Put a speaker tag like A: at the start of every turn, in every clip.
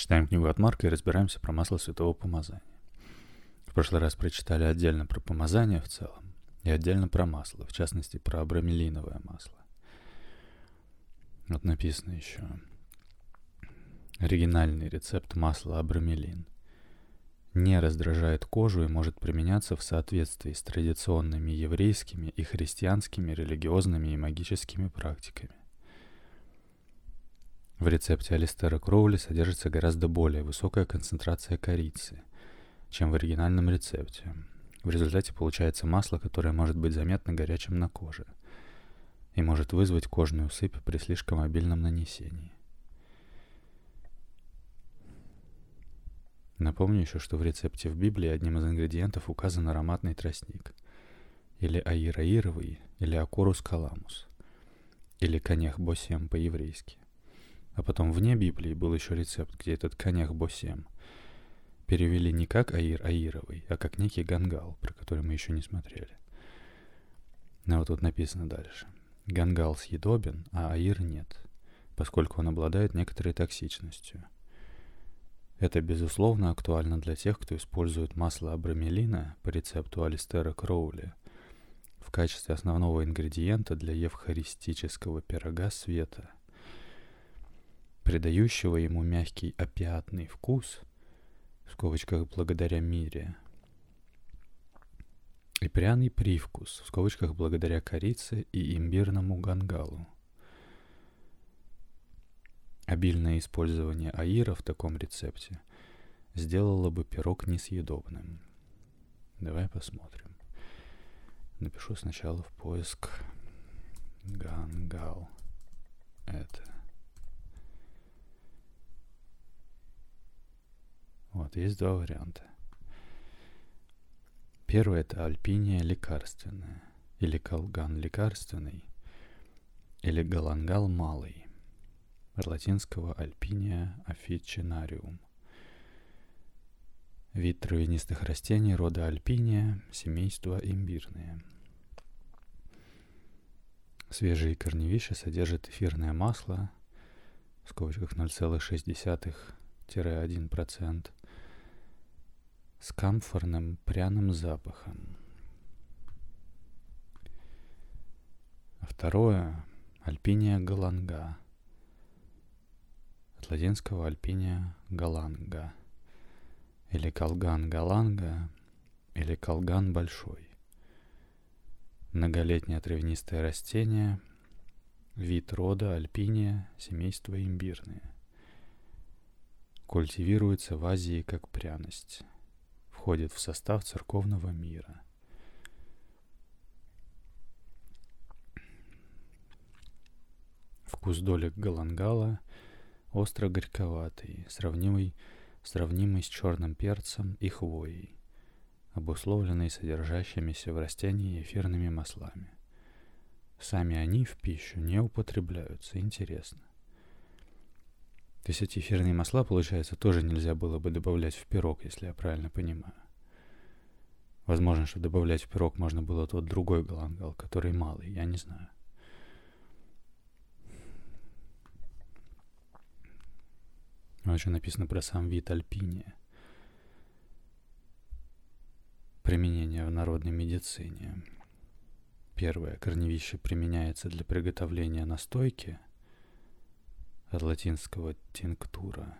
A: Читаем книгу от Марка и разбираемся про масло святого помазания. В прошлый раз прочитали отдельно про помазание в целом и отдельно про масло, в частности про абрамелиновое масло. Вот написано еще. Оригинальный рецепт масла абрамелин. Не раздражает кожу и может применяться в соответствии с традиционными еврейскими и христианскими религиозными и магическими практиками. В рецепте Алистера Кроули содержится гораздо более высокая концентрация корицы – чем в оригинальном рецепте. В результате получается масло, которое может быть заметно горячим на коже и может вызвать кожную сыпь при слишком обильном нанесении. Напомню еще, что в рецепте в Библии одним из ингредиентов указан ароматный тростник, или аираировый, или акорус каламус, или конех босем по-еврейски. А потом вне Библии был еще рецепт, где этот конех босем – перевели не как Аир Аировый, а как некий Гангал, про который мы еще не смотрели. Но вот тут написано дальше. Гангал съедобен, а Аир нет, поскольку он обладает некоторой токсичностью. Это, безусловно, актуально для тех, кто использует масло абрамелина по рецепту Алистера Кроули в качестве основного ингредиента для евхаристического пирога света, придающего ему мягкий опиатный вкус – в скобочках благодаря мире. И пряный привкус, в скобочках благодаря корице и имбирному гангалу. Обильное использование аира в таком рецепте сделало бы пирог несъедобным. Давай посмотрим. Напишу сначала в поиск гангал. Это. Вот, есть два варианта. Первый – это альпиния лекарственная, или колган лекарственный, или галангал малый, от латинского альпиния officinaриум. Вид травянистых растений рода альпиния, семейство имбирные. Свежие корневища содержат эфирное масло, в скобочках 0,6-1%, с камфорным пряным запахом. А второе – альпиния галанга. От латинского альпиния галанга. Или колган галанга, или колган большой. Многолетнее травянистое растение, вид рода альпиния, семейство имбирные. Культивируется в Азии как пряность входит в состав церковного мира. Вкус долек галангала остро-горьковатый, сравнимый, сравнимый с черным перцем и хвоей, обусловленный содержащимися в растении эфирными маслами. Сами они в пищу не употребляются, интересно. То есть эти эфирные масла, получается, тоже нельзя было бы добавлять в пирог, если я правильно понимаю. Возможно, что добавлять в пирог можно было тот другой галангал, который малый, я не знаю. Вот еще написано про сам вид альпиния. Применение в народной медицине. Первое. Корневище применяется для приготовления настойки – от латинского «тинктура»,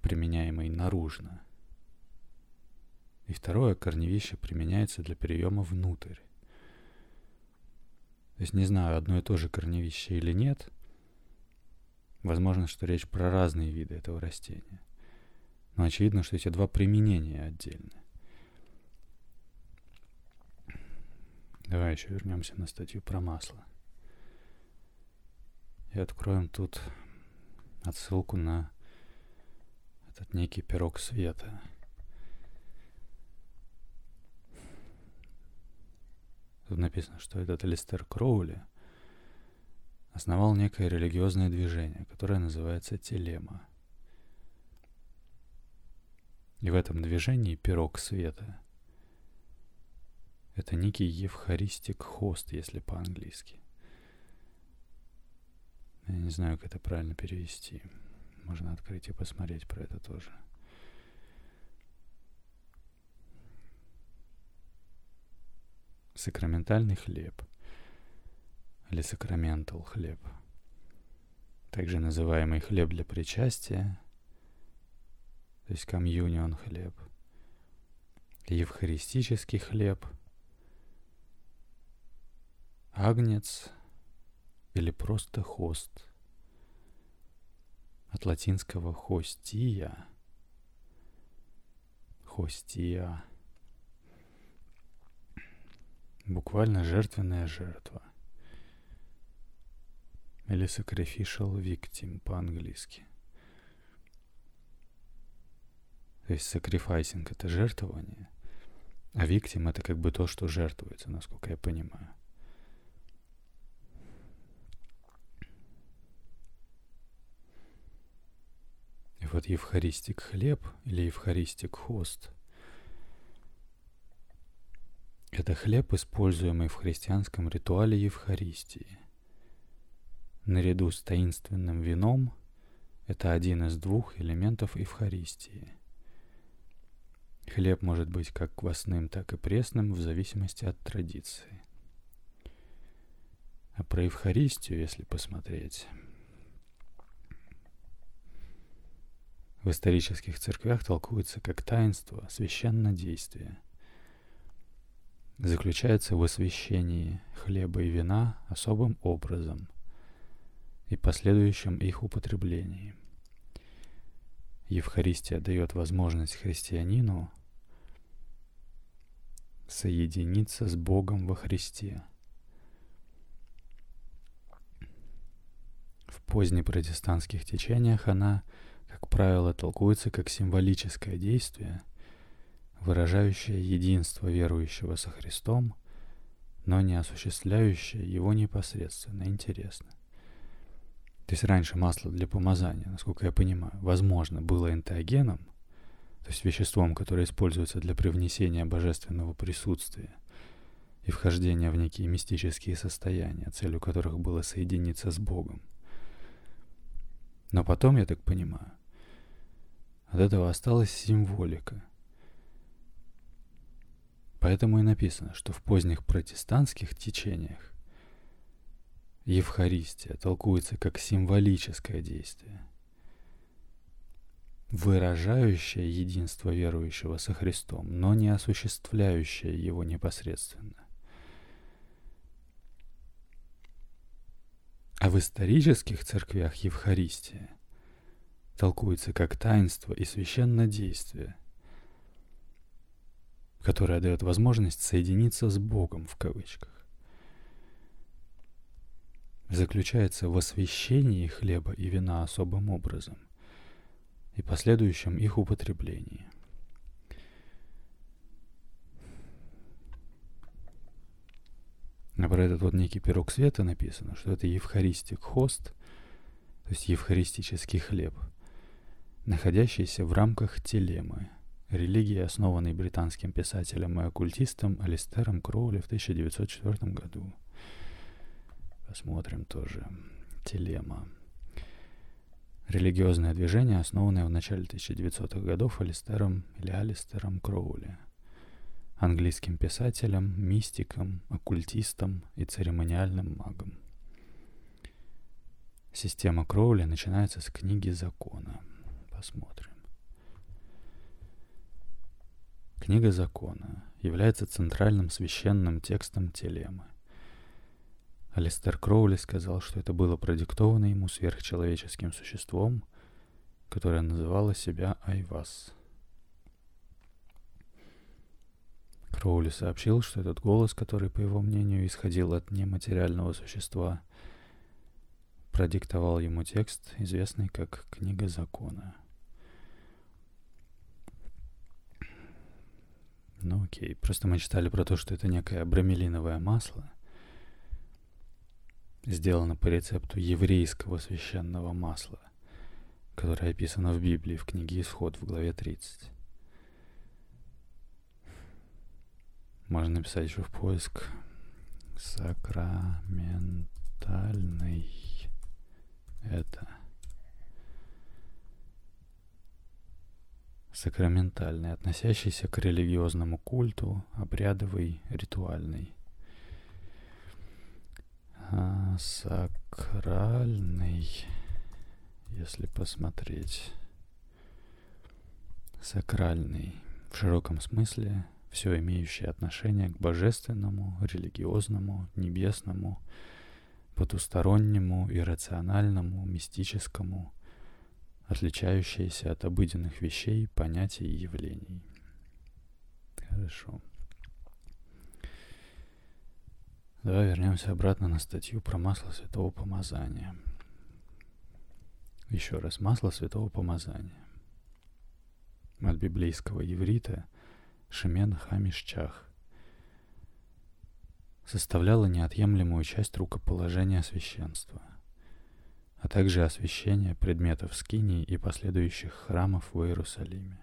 A: применяемый наружно. И второе корневище применяется для приема внутрь. То есть не знаю, одно и то же корневище или нет. Возможно, что речь про разные виды этого растения. Но очевидно, что эти два применения отдельны. Давай еще вернемся на статью про масло. И откроем тут отсылку на этот некий пирог света. Тут написано, что этот Листер Кроули основал некое религиозное движение, которое называется Телема. И в этом движении пирог света — это некий евхаристик хост, если по-английски. Я не знаю, как это правильно перевести. можно открыть и посмотреть про это тоже. Сакраментальный хлеб или сакраментал хлеб, также называемый хлеб для причастия, то есть комьюнион хлеб, евхаристический хлеб, агнец или просто хост – от латинского хостия. Хостия. Буквально жертвенная жертва. Или sacrificial victim по-английски. То есть sacrificing — это жертвование, а victim — это как бы то, что жертвуется, насколько я понимаю. И вот евхаристик хлеб или евхаристик хост – это хлеб, используемый в христианском ритуале Евхаристии. Наряду с таинственным вином это один из двух элементов Евхаристии. Хлеб может быть как квасным, так и пресным в зависимости от традиции. А про Евхаристию, если посмотреть, в исторических церквях толкуется как таинство, священнодействие. Заключается в освящении хлеба и вина особым образом и последующем их употреблении. Евхаристия дает возможность христианину соединиться с Богом во Христе. В позднепротестантских течениях она – как правило, толкуется как символическое действие, выражающее единство верующего со Христом, но не осуществляющее его непосредственно. Интересно. То есть раньше масло для помазания, насколько я понимаю, возможно, было энтеогеном, то есть веществом, которое используется для привнесения божественного присутствия и вхождения в некие мистические состояния, целью которых было соединиться с Богом. Но потом, я так понимаю, от этого осталась символика. Поэтому и написано, что в поздних протестантских течениях Евхаристия толкуется как символическое действие, выражающее единство верующего со Христом, но не осуществляющее его непосредственно. А в исторических церквях Евхаристия толкуется как таинство и священное действие, которое дает возможность соединиться с Богом в кавычках. Заключается в освящении хлеба и вина особым образом и последующем их употреблении. А про этот вот некий пирог света написано, что это евхаристик хост, то есть евхаристический хлеб – находящийся в рамках телемы, религии, основанной британским писателем и оккультистом Алистером Кроули в 1904 году. Посмотрим тоже. Телема. Религиозное движение, основанное в начале 1900-х годов Алистером или Алистером Кроули, английским писателем, мистиком, оккультистом и церемониальным магом. Система Кроули начинается с книги закона – Посмотрим. Книга закона является центральным священным текстом телемы. Алистер Кроули сказал, что это было продиктовано ему сверхчеловеческим существом, которое называло себя Айвас. Кроули сообщил, что этот голос, который, по его мнению, исходил от нематериального существа, продиктовал ему текст, известный как «Книга закона». Ну окей, просто мы читали про то, что это некое бромелиновое масло, сделано по рецепту еврейского священного масла, которое описано в Библии в книге Исход в главе 30. Можно написать еще в поиск сакраментальный это сакраментальный, относящийся к религиозному культу, обрядовый, ритуальный. А сакральный, если посмотреть, сакральный в широком смысле все имеющее отношение к божественному, религиозному, небесному, потустороннему, иррациональному, мистическому, отличающееся от обыденных вещей, понятий и явлений. Хорошо. Давай вернемся обратно на статью про масло святого помазания. Еще раз, масло святого помазания. От библейского еврита Шемен Хамишчах составляла неотъемлемую часть рукоположения священства – а также освящение предметов скинии и последующих храмов в Иерусалиме.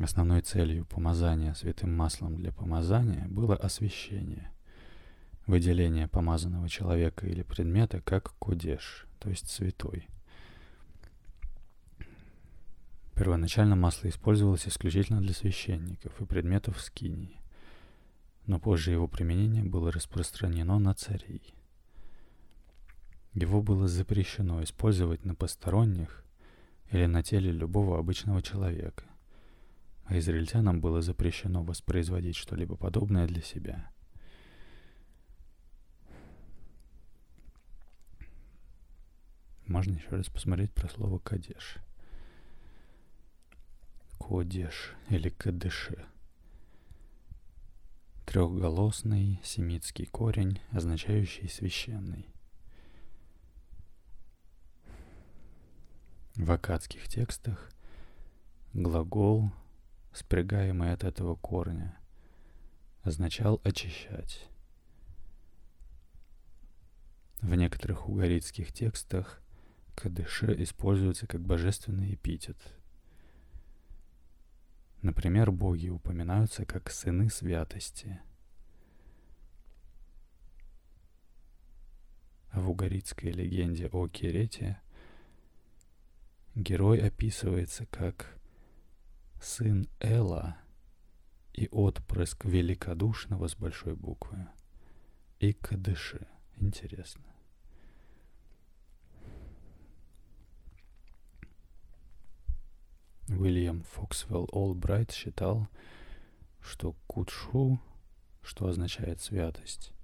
A: Основной целью помазания святым маслом для помазания было освящение, выделение помазанного человека или предмета как кодеш, то есть святой. Первоначально масло использовалось исключительно для священников и предметов скинии, но позже его применение было распространено на царей – его было запрещено использовать на посторонних или на теле любого обычного человека, а израильтянам было запрещено воспроизводить что-либо подобное для себя. Можно еще раз посмотреть про слово «кадеш». Кодеш или кадеше. Трехголосный семитский корень, означающий священный. В акадских текстах глагол, спрягаемый от этого корня, означал очищать. В некоторых угорицких текстах кадыше используется как божественный эпитет. Например, боги упоминаются как сыны святости. А в угорицкой легенде о Керете – Герой описывается как сын Эла и отпрыск великодушного с большой буквы. И Кадыши. Интересно. Уильям Фоксвелл Олбрайт считал, что Кудшу, что означает святость,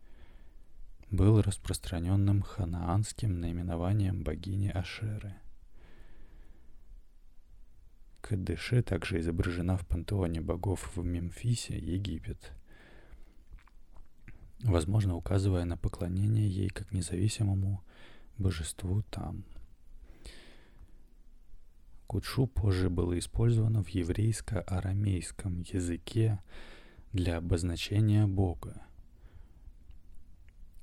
A: был распространенным ханаанским наименованием богини Ашеры – Кадыше также изображена в пантеоне богов в Мемфисе, Египет, возможно, указывая на поклонение ей как независимому божеству там. Кудшу позже было использовано в еврейско-арамейском языке для обозначения Бога.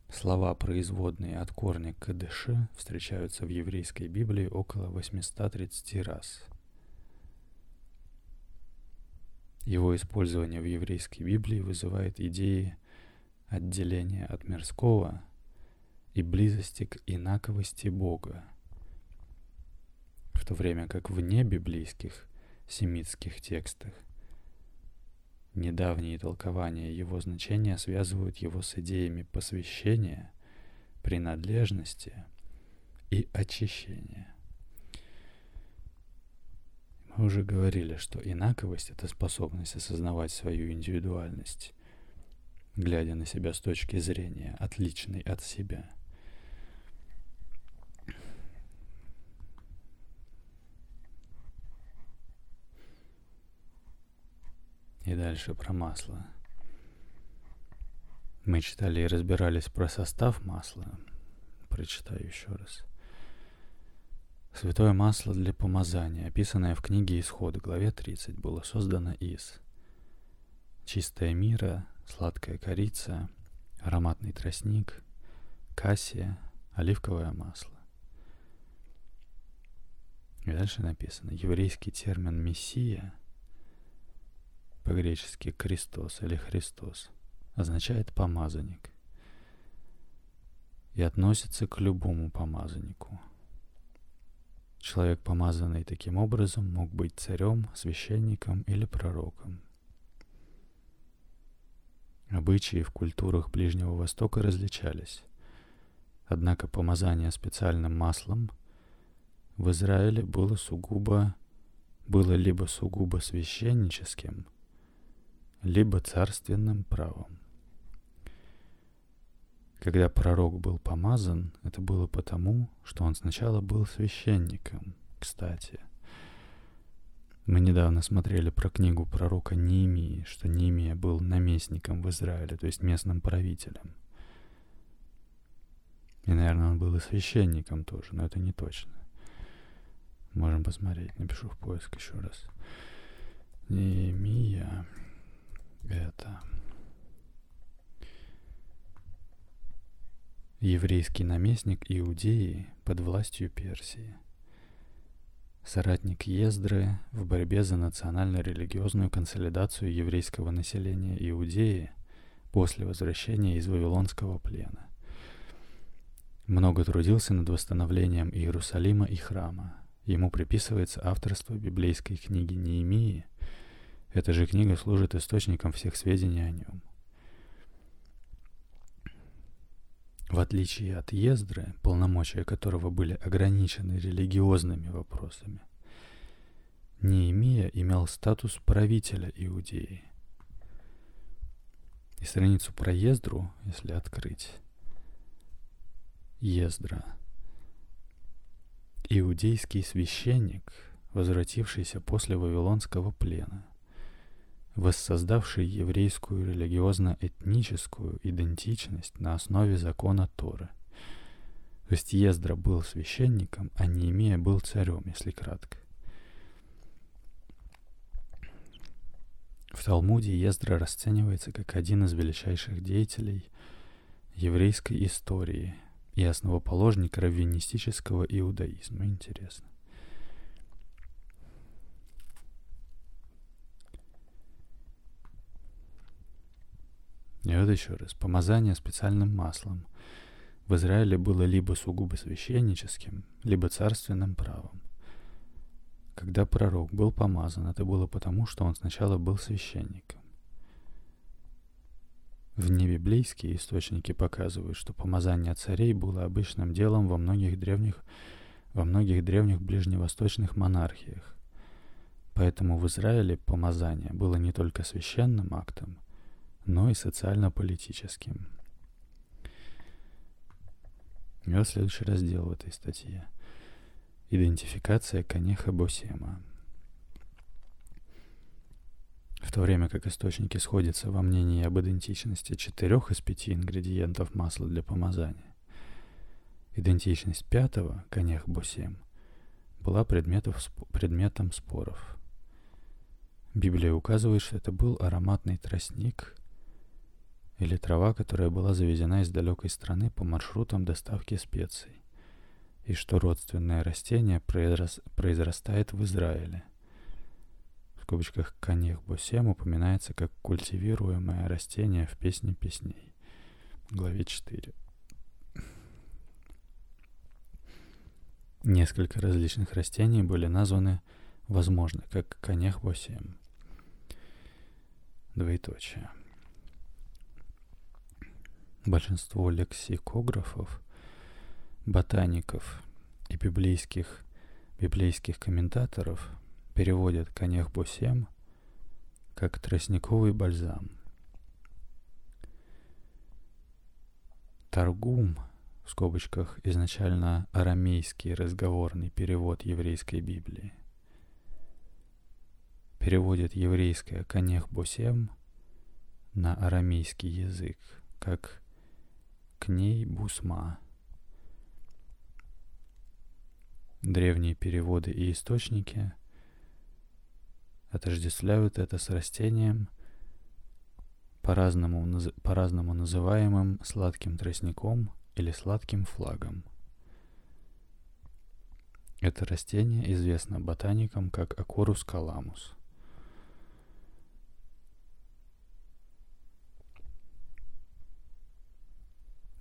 A: Слова, производные от корня кадыши, встречаются в еврейской Библии около 830 раз – Его использование в еврейской Библии вызывает идеи отделения от мирского и близости к инаковости Бога, в то время как в небиблейских семитских текстах недавние толкования его значения связывают его с идеями посвящения, принадлежности и очищения. Мы уже говорили, что инаковость — это способность осознавать свою индивидуальность, глядя на себя с точки зрения, отличной от себя. И дальше про масло. Мы читали и разбирались про состав масла. Прочитаю еще раз — Святое масло для помазания, описанное в книге Исход, главе 30, было создано из чистая мира, сладкая корица, ароматный тростник, кассия, оливковое масло. И дальше написано, еврейский термин «мессия», по-гречески «Христос» или «Христос», означает «помазанник» и относится к любому помазаннику – Человек, помазанный таким образом, мог быть царем, священником или пророком. Обычаи в культурах Ближнего Востока различались. Однако помазание специальным маслом в Израиле было сугубо было либо сугубо священническим, либо царственным правом. Когда пророк был помазан, это было потому, что он сначала был священником, кстати. Мы недавно смотрели про книгу пророка Неемии, что Неемия был наместником в Израиле, то есть местным правителем. И, наверное, он был и священником тоже, но это не точно. Можем посмотреть, напишу в поиск еще раз. Неемия это еврейский наместник Иудеи под властью Персии, соратник Ездры в борьбе за национально-религиозную консолидацию еврейского населения Иудеи после возвращения из Вавилонского плена. Много трудился над восстановлением Иерусалима и храма. Ему приписывается авторство библейской книги Неемии. Эта же книга служит источником всех сведений о нем – В отличие от Ездры, полномочия которого были ограничены религиозными вопросами, Неемия имел статус правителя Иудеи. И страницу про Ездру, если открыть, Ездра, иудейский священник, возвратившийся после Вавилонского плена – воссоздавший еврейскую религиозно-этническую идентичность на основе закона Торы. То есть Ездра был священником, а Неемия был царем, если кратко. В Талмуде Ездра расценивается как один из величайших деятелей еврейской истории и основоположник раввинистического иудаизма. Интересно. И вот еще раз. Помазание специальным маслом в Израиле было либо сугубо священническим, либо царственным правом. Когда пророк был помазан, это было потому, что он сначала был священником. В небиблейские источники показывают, что помазание царей было обычным делом во многих древних, во многих древних ближневосточных монархиях. Поэтому в Израиле помазание было не только священным актом, но и социально-политическим. И вот следующий раздел в этой статье. Идентификация Канеха Босема. В то время как источники сходятся во мнении об идентичности четырех из пяти ингредиентов масла для помазания, идентичность пятого, Канех Босем, была предметов, предметом споров. Библия указывает, что это был ароматный тростник – или трава, которая была завезена из далекой страны по маршрутам доставки специй, и что родственное растение произрас... произрастает в Израиле. В скобочках канех босем упоминается как культивируемое растение в «Песне песней» главе 4. Несколько различных растений были названы, возможно, как конех босем. Двоеточие большинство лексикографов, ботаников и библейских, библейских комментаторов переводят конех босем как тростниковый бальзам. Таргум, в скобочках изначально арамейский разговорный перевод еврейской Библии, переводит еврейское конех босем на арамейский язык как к ней Бусма. Древние переводы и источники отождествляют это с растением, по-разному, по-разному называемым сладким тростником или сладким флагом. Это растение известно ботаникам как Акорус каламус –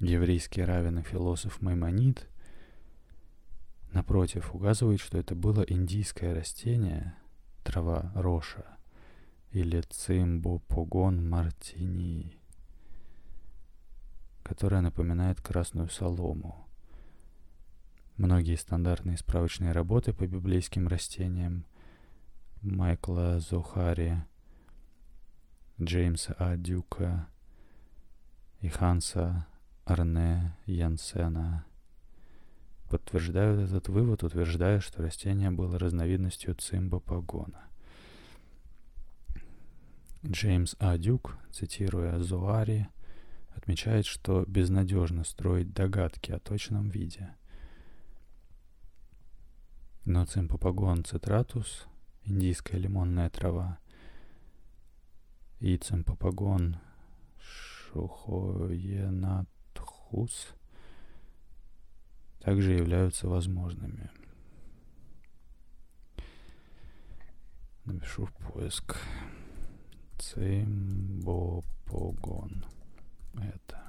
A: Еврейский равен и философ Маймонид напротив, указывает, что это было индийское растение, трава роша, или цимбопогон мартини, которая напоминает красную солому. Многие стандартные справочные работы по библейским растениям Майкла Зохари, Джеймса А. Дюка и Ханса Арне Янсена подтверждают этот вывод, утверждая, что растение было разновидностью цимбопогона. Джеймс А. Дюк, цитируя Зоари, отмечает, что безнадежно строить догадки о точном виде. Но цимпопогон цитратус, индийская лимонная трава, и цимпопогон шухоенатхус также являются возможными. Напишу в поиск. Цимбопогон. Это.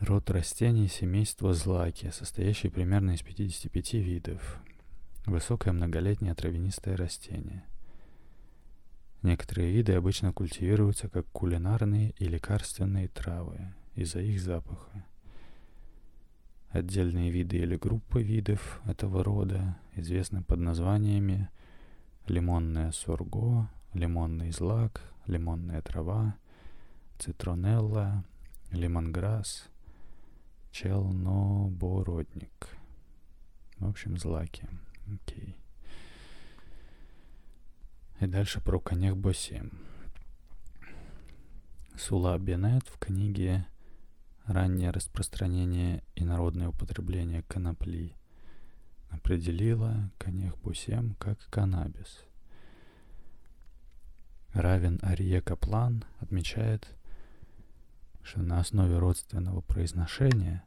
A: Род растений семейства злаки, состоящий примерно из 55 видов. Высокое многолетнее травянистое растение. Некоторые виды обычно культивируются как кулинарные и лекарственные травы из-за их запаха. Отдельные виды или группы видов этого рода известны под названиями лимонное сурго, лимонный злак, лимонная трава, цитронелла, лимонграсс, челнобородник. В общем, злаки. Окей. И дальше про конях Босим. Сула Бенет в книге раннее распространение и народное употребление конопли определила конех бусем как каннабис. Равен Арие Каплан отмечает, что на основе родственного произношения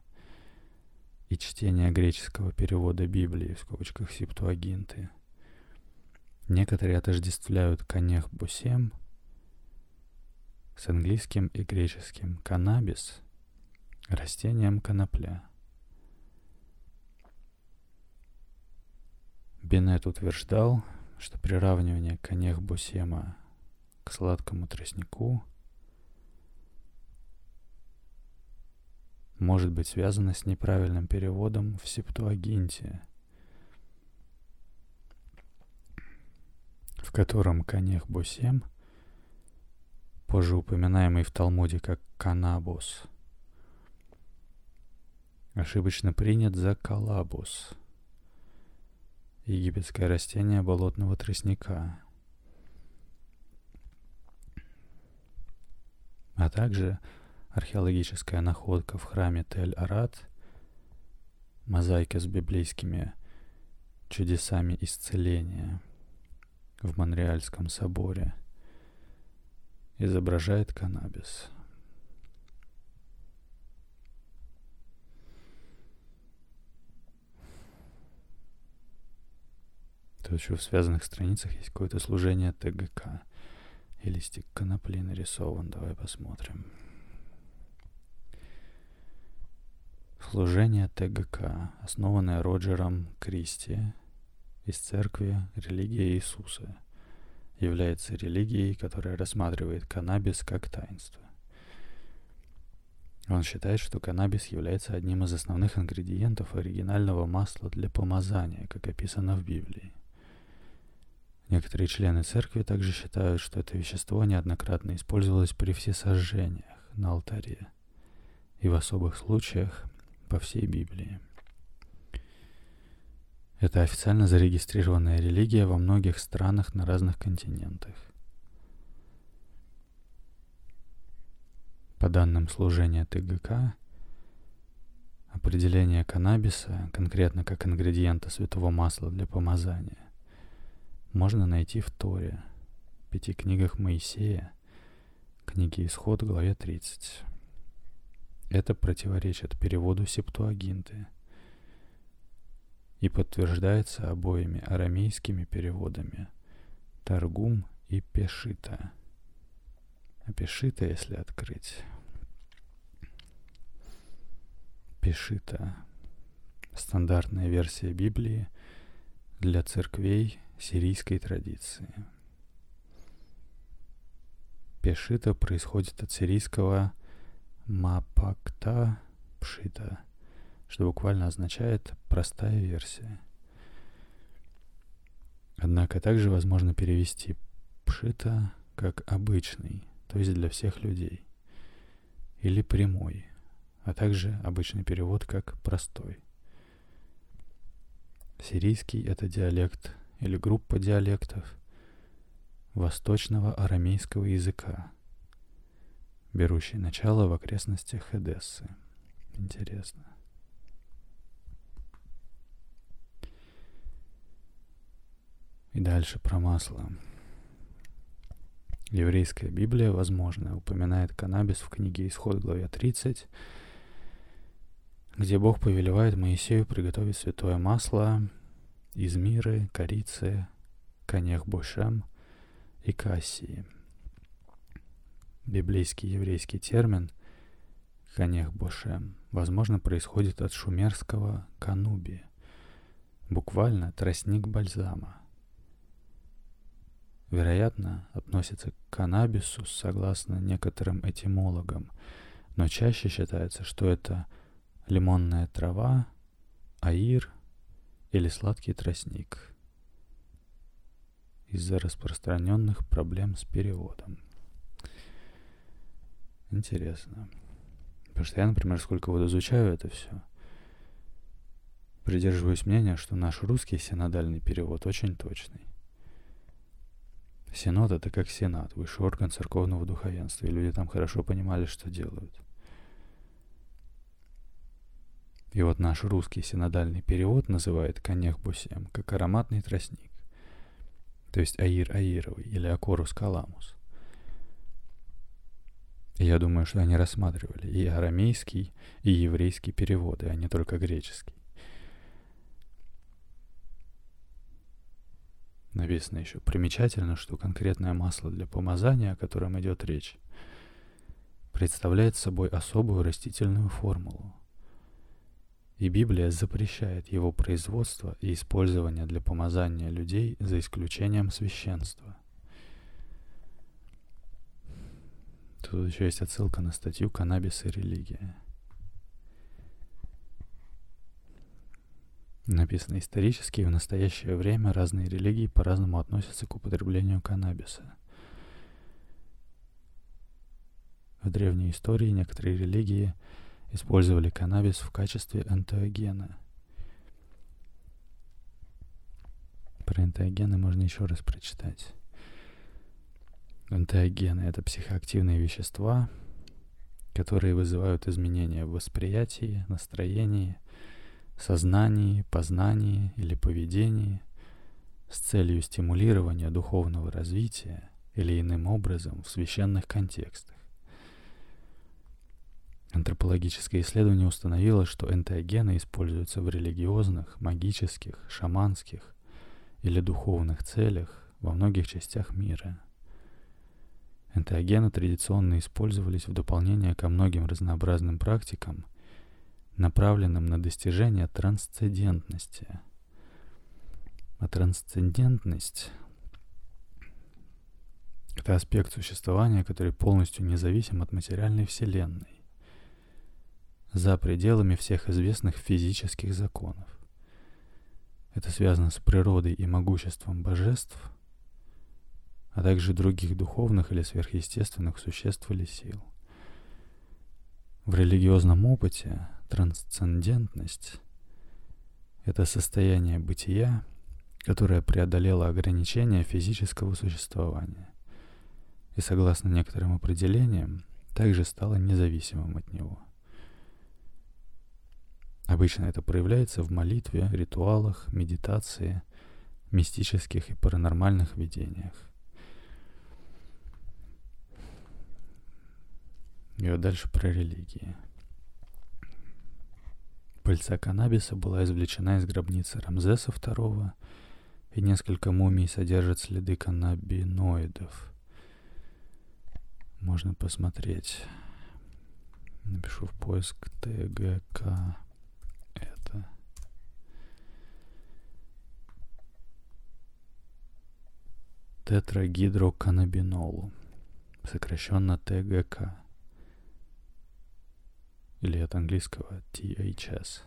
A: и чтения греческого перевода Библии в скобочках Септуагинты некоторые отождествляют конех бусем с английским и греческим каннабис – растением конопля. Беннет утверждал, что приравнивание конех бусема к сладкому тростнику может быть связано с неправильным переводом в Септуагинте, в котором конех бусем, позже упоминаемый в Талмуде как канабус – ошибочно принят за калабус, египетское растение болотного тростника, а также археологическая находка в храме Тель-Арат, мозаика с библейскими чудесами исцеления в Монреальском соборе изображает каннабис – То еще в связанных страницах есть какое-то служение ТГК. И листик конопли нарисован. Давай посмотрим. Служение ТГК, основанное Роджером Кристи из церкви «Религия Иисуса», является религией, которая рассматривает каннабис как таинство. Он считает, что каннабис является одним из основных ингредиентов оригинального масла для помазания, как описано в Библии. Некоторые члены церкви также считают, что это вещество неоднократно использовалось при всесожжениях на алтаре и в особых случаях по всей Библии. Это официально зарегистрированная религия во многих странах на разных континентах. По данным служения ТГК, определение каннабиса конкретно как ингредиента святого масла для помазания можно найти в Торе, пяти книгах Моисея, книге Исход, главе 30. Это противоречит переводу Септуагинты и подтверждается обоими арамейскими переводами Таргум и Пешита. А Пешита, если открыть, Пешита. Стандартная версия Библии для церквей сирийской традиции. Пешита происходит от сирийского мапакта пшита, что буквально означает «простая версия». Однако также возможно перевести пшита как обычный, то есть для всех людей, или прямой, а также обычный перевод как простой. Сирийский — это диалект или группа диалектов восточного арамейского языка, берущий начало в окрестностях Эдессы. Интересно. И дальше про масло. Еврейская Библия, возможно, упоминает каннабис в книге Исход, главе 30, где Бог повелевает Моисею приготовить святое масло из миры, корицы, конех бошем и кассии. Библейский еврейский термин конех бошем, возможно, происходит от шумерского кануби, буквально тростник бальзама – вероятно, относится к каннабису согласно некоторым этимологам, но чаще считается, что это лимонная трава, аир или сладкий тростник из-за распространенных проблем с переводом. Интересно. Потому что я, например, сколько вот изучаю это все, придерживаюсь мнения, что наш русский синодальный перевод очень точный. Синод — это как сенат, высший орган церковного духовенства, и люди там хорошо понимали, что делают. И вот наш русский синодальный перевод называет конех бусем как ароматный тростник, то есть аир аировый или акорус каламус. И я думаю, что они рассматривали и арамейский, и еврейский переводы, а не только греческий. Написано еще примечательно, что конкретное масло для помазания, о котором идет речь, представляет собой особую растительную формулу. И Библия запрещает его производство и использование для помазания людей за исключением священства. Тут еще есть отсылка на статью «Каннабис и религия». Написано исторически, и в настоящее время разные религии по-разному относятся к употреблению каннабиса. В древней истории некоторые религии использовали каннабис в качестве энтеогена. Про энтеогены можно еще раз прочитать. Энтеогены — это психоактивные вещества, которые вызывают изменения в восприятии, настроении — сознании, познании или поведении с целью стимулирования духовного развития или иным образом в священных контекстах. Антропологическое исследование установило, что энтеогены используются в религиозных, магических, шаманских или духовных целях во многих частях мира. Энтеогены традиционно использовались в дополнение ко многим разнообразным практикам – направленным на достижение трансцендентности. А трансцендентность — это аспект существования, который полностью независим от материальной вселенной, за пределами всех известных физических законов. Это связано с природой и могуществом божеств, а также других духовных или сверхъестественных существ или сил. В религиозном опыте Трансцендентность — это состояние бытия, которое преодолело ограничения физического существования и, согласно некоторым определениям, также стало независимым от него. Обычно это проявляется в молитве, ритуалах, медитации, мистических и паранормальных видениях. И вот дальше про религии. Пыльца каннабиса была извлечена из гробницы Рамзеса II, и несколько мумий содержат следы каннабиноидов. Можно посмотреть. Напишу в поиск ТГК. Это. Тетрагидроканабинолу. Сокращенно ТГК. Или от английского THS.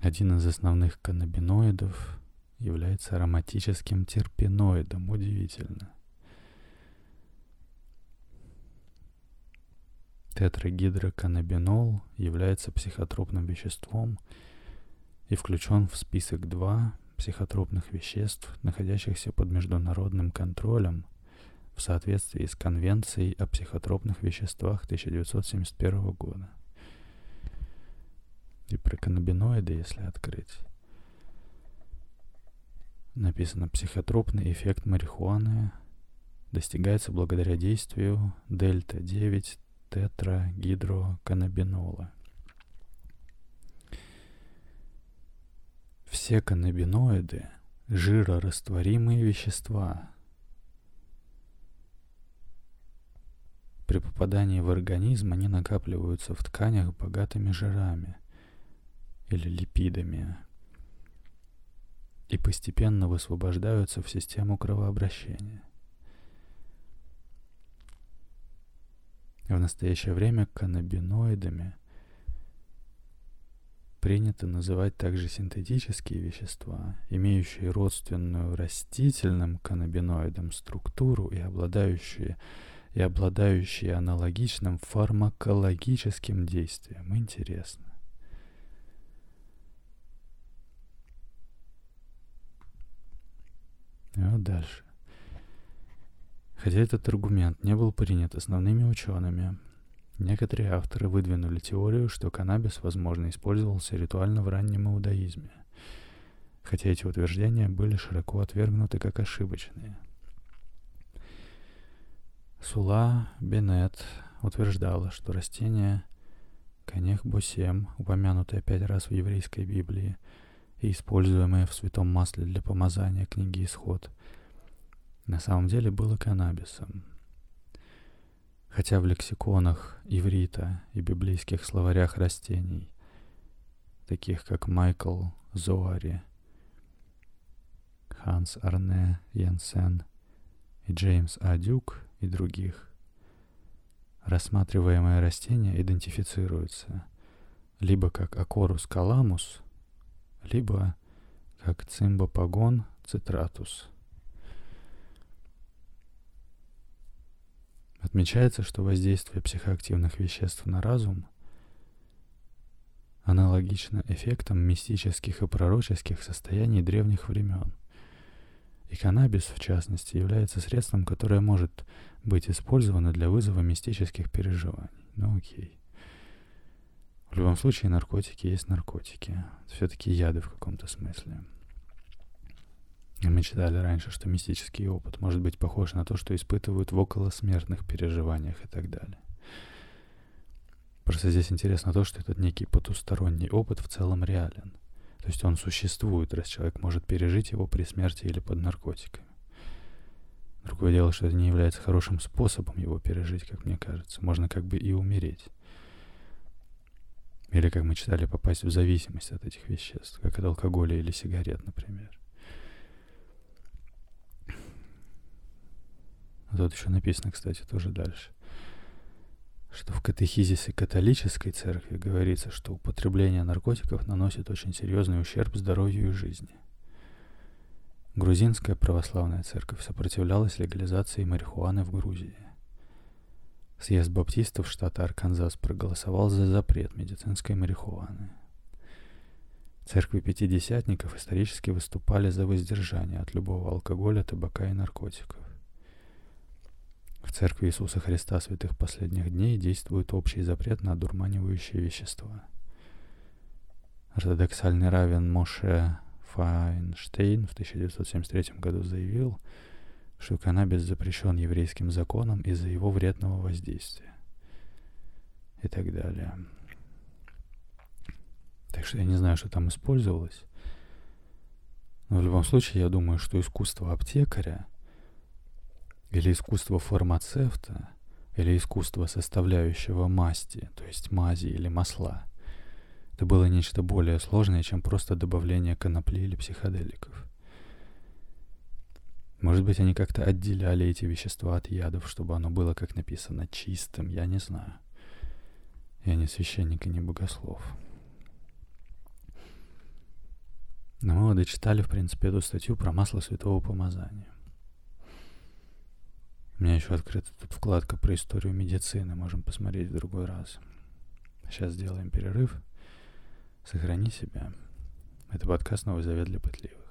A: Один из основных каннабиноидов является ароматическим терпеноидом. Удивительно. Тетрагидроканнабинол является психотропным веществом и включен в список 2 психотропных веществ, находящихся под международным контролем в соответствии с Конвенцией о психотропных веществах 1971 года. И про каннабиноиды, если открыть, написано «Психотропный эффект марихуаны достигается благодаря действию дельта-9 тетрагидроканнабинола. Все каннабиноиды – жирорастворимые вещества. При попадании в организм они накапливаются в тканях богатыми жирами или липидами и постепенно высвобождаются в систему кровообращения – В настоящее время каннабиноидами принято называть также синтетические вещества, имеющие родственную растительным каннабиноидам структуру и обладающие, и обладающие аналогичным фармакологическим действием. Интересно. И вот дальше. Хотя этот аргумент не был принят основными учеными, некоторые авторы выдвинули теорию, что каннабис, возможно, использовался ритуально в раннем иудаизме, хотя эти утверждения были широко отвергнуты как ошибочные. Сула Беннет утверждала, что растение конех босем, упомянутое пять раз в еврейской Библии и используемое в святом масле для помазания книги Исход – на самом деле было каннабисом. Хотя в лексиконах иврита и библейских словарях растений, таких как Майкл Зоари, Ханс Арне Янсен и Джеймс Адюк и других, рассматриваемое растение идентифицируется либо как Акорус каламус, либо как цимбопагон цитратус – Отмечается, что воздействие психоактивных веществ на разум аналогично эффектам мистических и пророческих состояний древних времен. И каннабис, в частности, является средством, которое может быть использовано для вызова мистических переживаний. Ну окей. В любом случае, наркотики есть наркотики. Все-таки яды в каком-то смысле. Мы читали раньше, что мистический опыт может быть похож на то, что испытывают в околосмертных переживаниях и так далее. Просто здесь интересно то, что этот некий потусторонний опыт в целом реален. То есть он существует, раз человек может пережить его при смерти или под наркотиками. Другое дело, что это не является хорошим способом его пережить, как мне кажется. Можно как бы и умереть. Или, как мы читали, попасть в зависимость от этих веществ, как от алкоголя или сигарет, например. Тут еще написано, кстати, тоже дальше, что в катехизисе католической церкви говорится, что употребление наркотиков наносит очень серьезный ущерб здоровью и жизни. Грузинская православная церковь сопротивлялась легализации марихуаны в Грузии. Съезд баптистов штата Арканзас проголосовал за запрет медицинской марихуаны. Церкви пятидесятников исторически выступали за воздержание от любого алкоголя, табака и наркотиков. В Церкви Иисуса Христа Святых Последних Дней действует общий запрет на одурманивающие вещества. Ортодоксальный равен Моше Файнштейн в 1973 году заявил, что каннабис запрещен еврейским законом из-за его вредного воздействия. И так далее. Так что я не знаю, что там использовалось. Но в любом случае, я думаю, что искусство аптекаря – или искусство фармацевта или искусство составляющего масти, то есть мази или масла. Это было нечто более сложное, чем просто добавление конопли или психоделиков. Может быть, они как-то отделяли эти вещества от ядов, чтобы оно было, как написано, чистым, я не знаю. Я не священник и не богослов. Но мы дочитали, в принципе, эту статью про масло святого помазания. Меня еще открыта тут вкладка про историю медицины. Можем посмотреть в другой раз. Сейчас сделаем перерыв. Сохрани себя. Это подкаст «Новый завет для пытливых».